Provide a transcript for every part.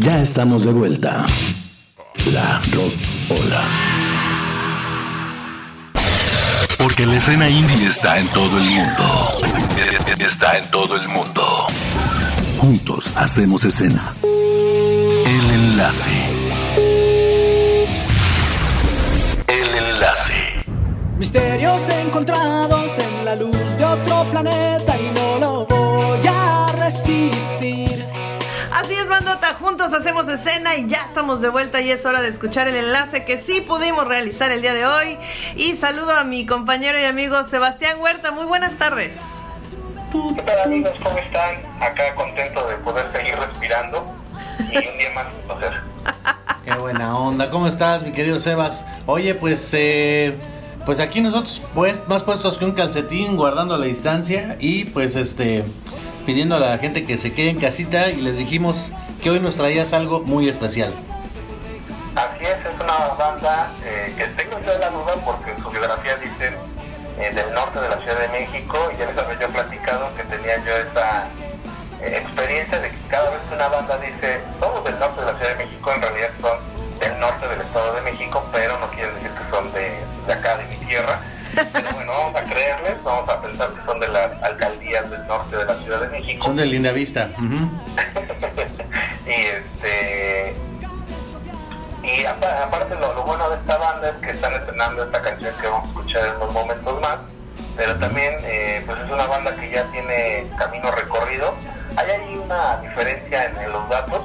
Ya estamos de vuelta. La Rock Ola. Porque la escena indie está en todo el mundo. Está en todo el mundo. Juntos hacemos escena. El enlace. El enlace. Misterios encontrados en la luz de otro planeta y no lo voy a resistir. Juntos hacemos escena y ya estamos de vuelta y es hora de escuchar el enlace que sí pudimos realizar el día de hoy. Y saludo a mi compañero y amigo Sebastián Huerta. Muy buenas tardes. ¿Qué tal amigos? ¿Cómo están? Acá contento de poder seguir respirando y un día más conocer. Qué buena onda. ¿Cómo estás, mi querido Sebas? Oye, pues, eh, pues aquí nosotros, pues, más puestos que un calcetín, guardando la distancia y, pues, este, pidiendo a la gente que se quede en casita y les dijimos que hoy nos traías algo muy especial. Así es, es una banda eh, que tengo yo la duda porque en su biografía dicen eh, del norte de la Ciudad de México y ya les había yo platicado que tenía yo esa eh, experiencia de que cada vez que una banda dice somos del norte de la Ciudad de México, en realidad son del norte del Estado de México, pero no quieren decir que son de, de acá, de mi tierra. Pero bueno, vamos a creerles, vamos a pensar que son de las alcaldías del norte de la Ciudad de México. Son de Linda Vista. ujú. y este y apa- aparte lo, lo bueno de esta banda es que están estrenando esta canción que vamos a escuchar en unos momentos más pero también eh, pues es una banda que ya tiene camino recorrido. Hay ahí una diferencia en, en los datos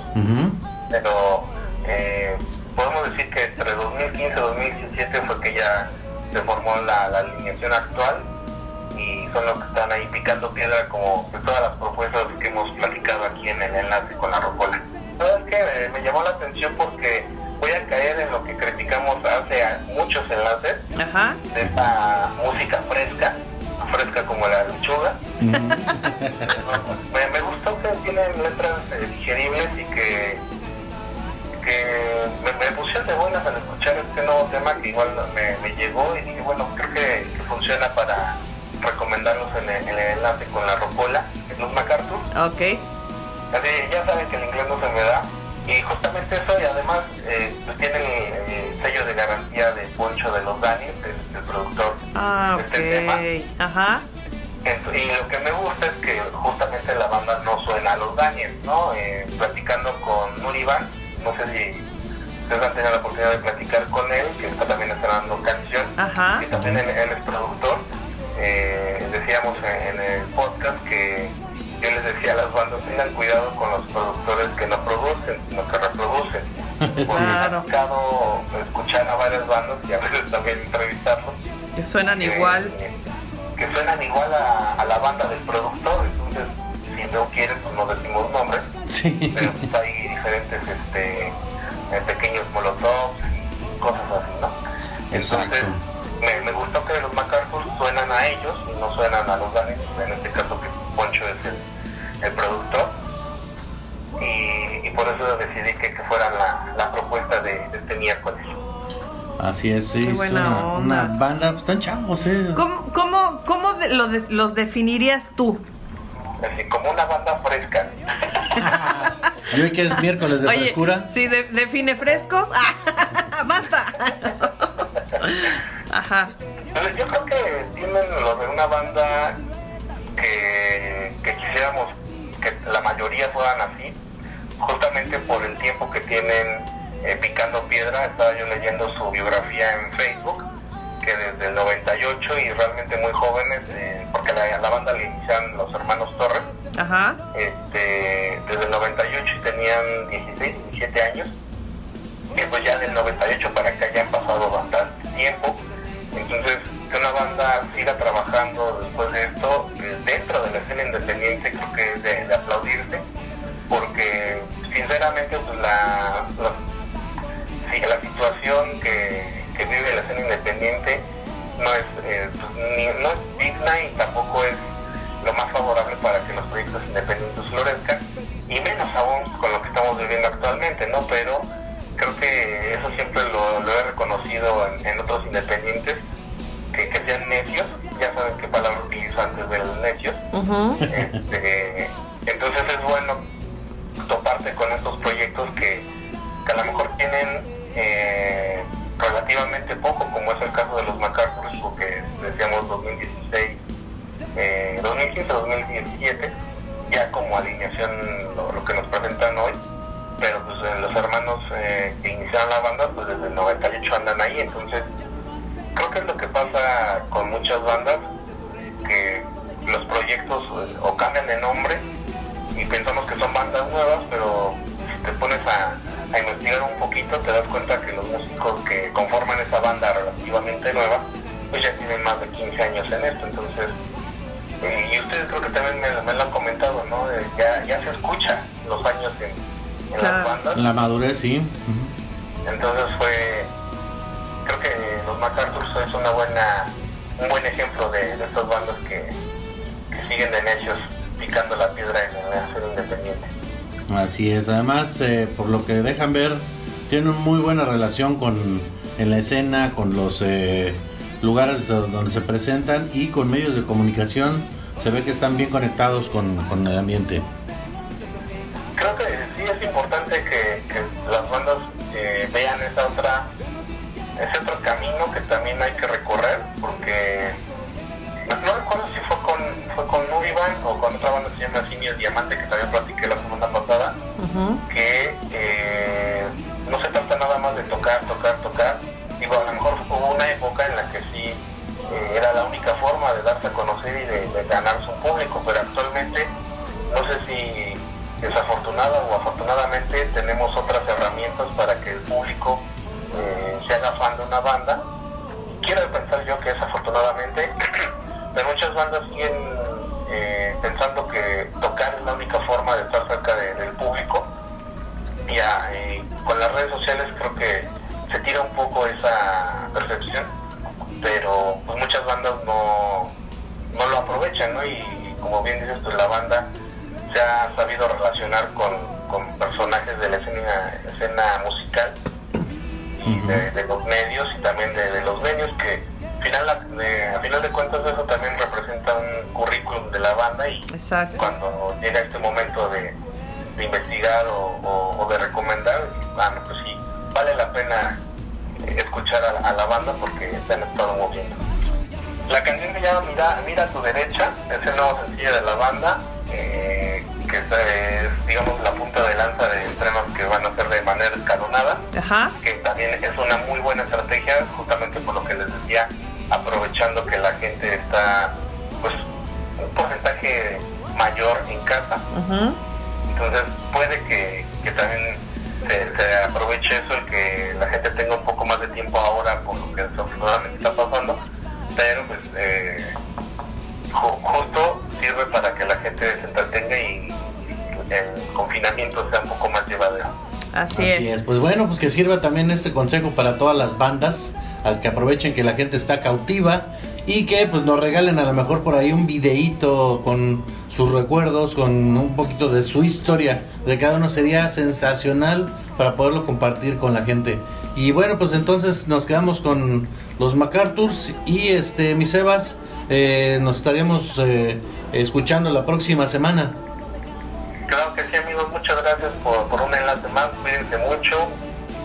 pero eh, podemos decir que entre 2015 y 2017 fue que ya se formó la, la alineación actual y son los que están ahí picando piedra como de todas las propuestas que hemos platicado aquí en el enlace con la rocola. ¿Sabes qué? Eh, me llamó la atención porque voy a caer en lo que criticamos hace muchos enlaces Ajá. de esta música fresca, fresca como la lechuga. me, me gustó que tienen letras eh, digeribles y que, que me, me pusieron de buenas al escuchar este nuevo tema que igual me, me llegó y dije, bueno, creo que, que funciona para recomendarlos en el, en el enlace con la rocola, en los MacArthur. Ok. Así, ya saben que el inglés no se me da. Y justamente eso, y además eh, pues tiene el, el sello de garantía de Poncho de los Daniels, el, el productor Ah, de este tema. Ajá. Y lo que me gusta es que justamente la banda no suena a los Daniels, ¿no? Eh, platicando con Nuriban, no sé si ustedes han tenido la oportunidad de platicar con él, que está también estrenando canción, Ajá. y también él, él es productor. Eh, decíamos en, en el podcast que yo les decía a las bandas, tengan cuidado con los productores que no producen, sino que reproducen. Porque Claro. me ha tocado escuchar a varias bandas y a veces también entrevistarlos Que suenan que- igual. Que suenan igual a, a la banda del productor, entonces si no quieren pues no decimos nombres, Sí. pero pues hay diferentes este, eh, pequeños molotovs y cosas así, ¿no? Exacto. Entonces me, me gustó que los MacArthur suenan a ellos y no suenan a los Danes, en este caso que Poncho es el, el productor. Y, y por eso decidí que, que fuera la, la propuesta de, de este miércoles. Así es, sí. Es una, una banda, pues, están chavos, ¿eh? ¿Cómo, cómo, cómo de- lo de- los definirías tú? Así como una banda fresca. Y hoy que es miércoles de Oye, frescura. si de- define fresco, basta. Ajá. Entonces yo creo que tienen lo de una banda que, que quisiéramos que la mayoría fueran así, justamente por el tiempo que tienen eh, picando piedra. Estaba yo leyendo su biografía en Facebook, que desde el 98 y realmente muy jóvenes, eh, porque la, la banda le inician los hermanos Torres, Ajá. este, desde el 98 y tenían 16, 17 años. Que pues ya del 98 para acá ya han pasado bastante tiempo. Entonces, que una banda siga trabajando después de esto, dentro de la escena independiente, creo que es de, de aplaudirse, porque sinceramente pues la, la, situación que, que vive la escena independiente no es, eh, pues, no es digna y tampoco es lo más favorable para que los proyectos independientes florezcan, y menos aún con lo que estamos viviendo actualmente, ¿no? Pero creo que eso siempre lo, lo he en, en otros independientes, que, que sean necios, ya saben qué palabra utilizo antes de los necios, este, entonces es bueno topar encontrarte con estos proyectos que, que a lo mejor tienen eh, relativamente poco, como es el caso de los MacArthur, porque decíamos 2016, eh, 2015-2017, ya como alineación lo, lo, que nos presentan hoy, pero pues eh, los hermanos eh, que iniciaron la banda, pues desde el 98 andan ahí, entonces creo que es lo que pasa con muchas bandas, que los proyectos eh, o cambian de nombre y pensamos que son bandas nuevas, pero si te pones a, investigar un poquito te das cuenta que los músicos que conforman esa banda relativamente nueva, pues ya tienen más de 15 años en esto, entonces, y ustedes creo que también me, lo han comentado, ¿no? Ya, ya se escucha los años en, en claro. las bandas. La madurez, sí. Uh -huh. Entonces fue, creo que los MacArthur es una buena, un buen ejemplo de, de estas bandas que, que siguen de necios picando la piedra en el hacer independiente. Así es, además eh, por lo que dejan ver tienen muy buena relación con en la escena, con los eh, lugares donde se presentan y con medios de comunicación se ve que están bien conectados con, con el ambiente. O con otra banda que se llama Simio Diamante que también platiqué la semana pasada uh -huh. que eh, no se trata nada más de tocar, tocar, tocar digo a lo mejor hubo una época en la que sí eh, era la única forma de darse a conocer y de, de ganarse un público pero actualmente no sé si desafortunada o afortunadamente tenemos otras herramientas para que el público eh, se haga fan de una banda quiero pensar yo que es afortunadamente pero muchas bandas siguen eh, pensando que tocar es la única forma de estar cerca de, del público y ah, eh, con las redes sociales creo que se tira un poco esa percepción pero pues muchas bandas no, no lo aprovechan ¿no? y como bien dices pues la banda se ha sabido relacionar con, con personajes de la escena, escena musical y de, de, los medios y también de, de los medios que final, a final de cuentas eso también representa un currículum de la banda y Exacto. cuando llega este momento de, de investigar o, o, o, de recomendar, bueno, pues sí, vale la pena escuchar a, a, la banda porque se han estado moviendo. La canción se llama Mira, Mira a tu derecha, es el nuevo sencillo de la banda, eh, que es, eh, digamos, la punta de lanza de temas que van a hacer de manera escalonada, Ajá. que también es una muy buena estrategia, justamente por lo que les decía, aprovechando que la gente está, pues, un porcentaje mayor en casa. Uh -huh. Entonces puede que, que también se, se, aproveche eso y que la gente tenga un poco más de tiempo ahora por lo que desafortunadamente está pasando, pero pues eh, ju justo sirve para que la gente se entretenga y, y el confinamiento sea un poco más llevadero. Así, Así es. es. Pues bueno, pues que sirva también este consejo para todas las bandas, al que aprovechen que la gente está cautiva y que pues nos regalen a lo mejor por ahí un videíto con sus recuerdos, con un poquito de su historia de cada uno sería sensacional para poderlo compartir con la gente. Y bueno, pues entonces nos quedamos con los MacArthurs y este mis Sebas eh, nos estaríamos eh, escuchando la próxima semana. Claro que sí, amigos, muchas gracias por, por un enlace más, cuídense mucho,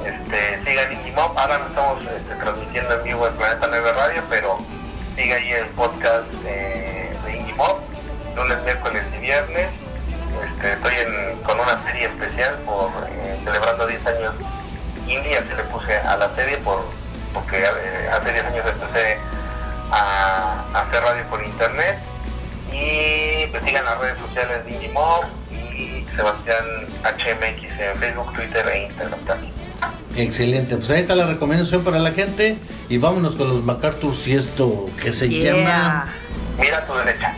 este, sigan IndieMob, ahora no estamos este, transmitiendo en vivo en Planeta 9 Radio, pero siga ahí el podcast eh, de IndieMob, lunes, miércoles y viernes, este, estoy con una serie especial por eh, celebrando 10 años indie, así le puse a la serie por, porque eh, hace 10 años empecé a, hacer radio por internet. Y pues sigan las redes sociales de IndieMob y Sebastián HMX en Facebook, Twitter e Instagram también. Excelente, pues ahí está la recomendación para la gente y vámonos con los MacArthurs y esto que se yeah. llama Mira a tu derecha.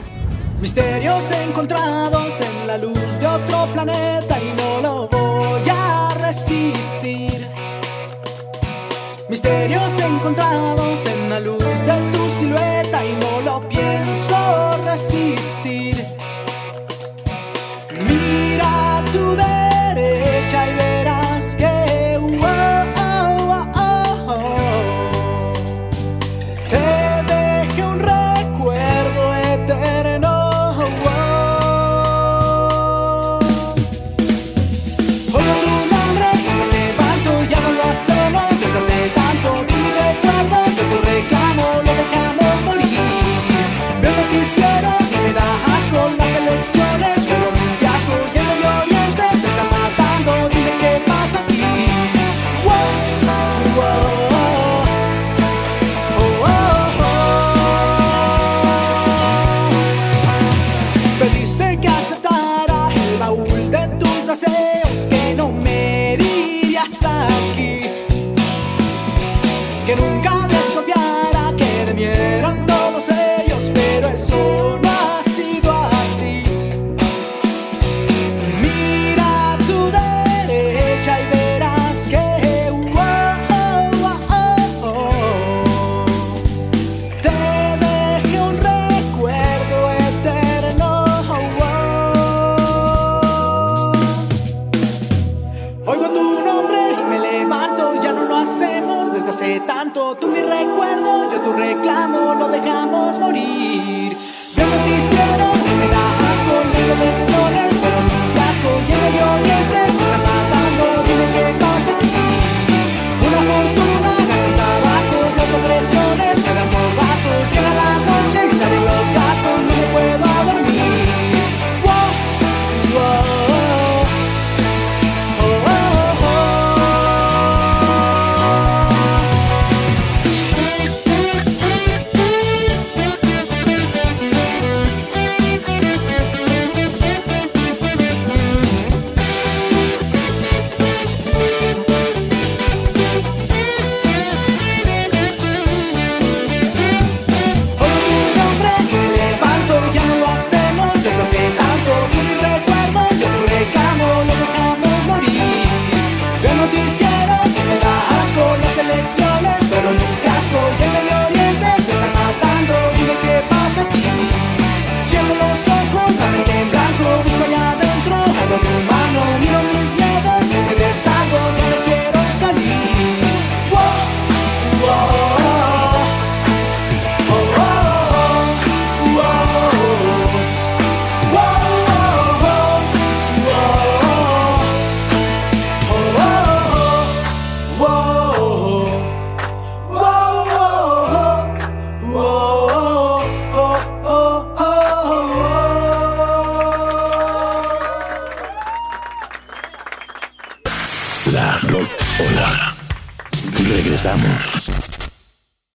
Misterios encontrados en la luz de otro planeta y no lo voy a resistir. Misterios encontrados en la luz de tu silueta las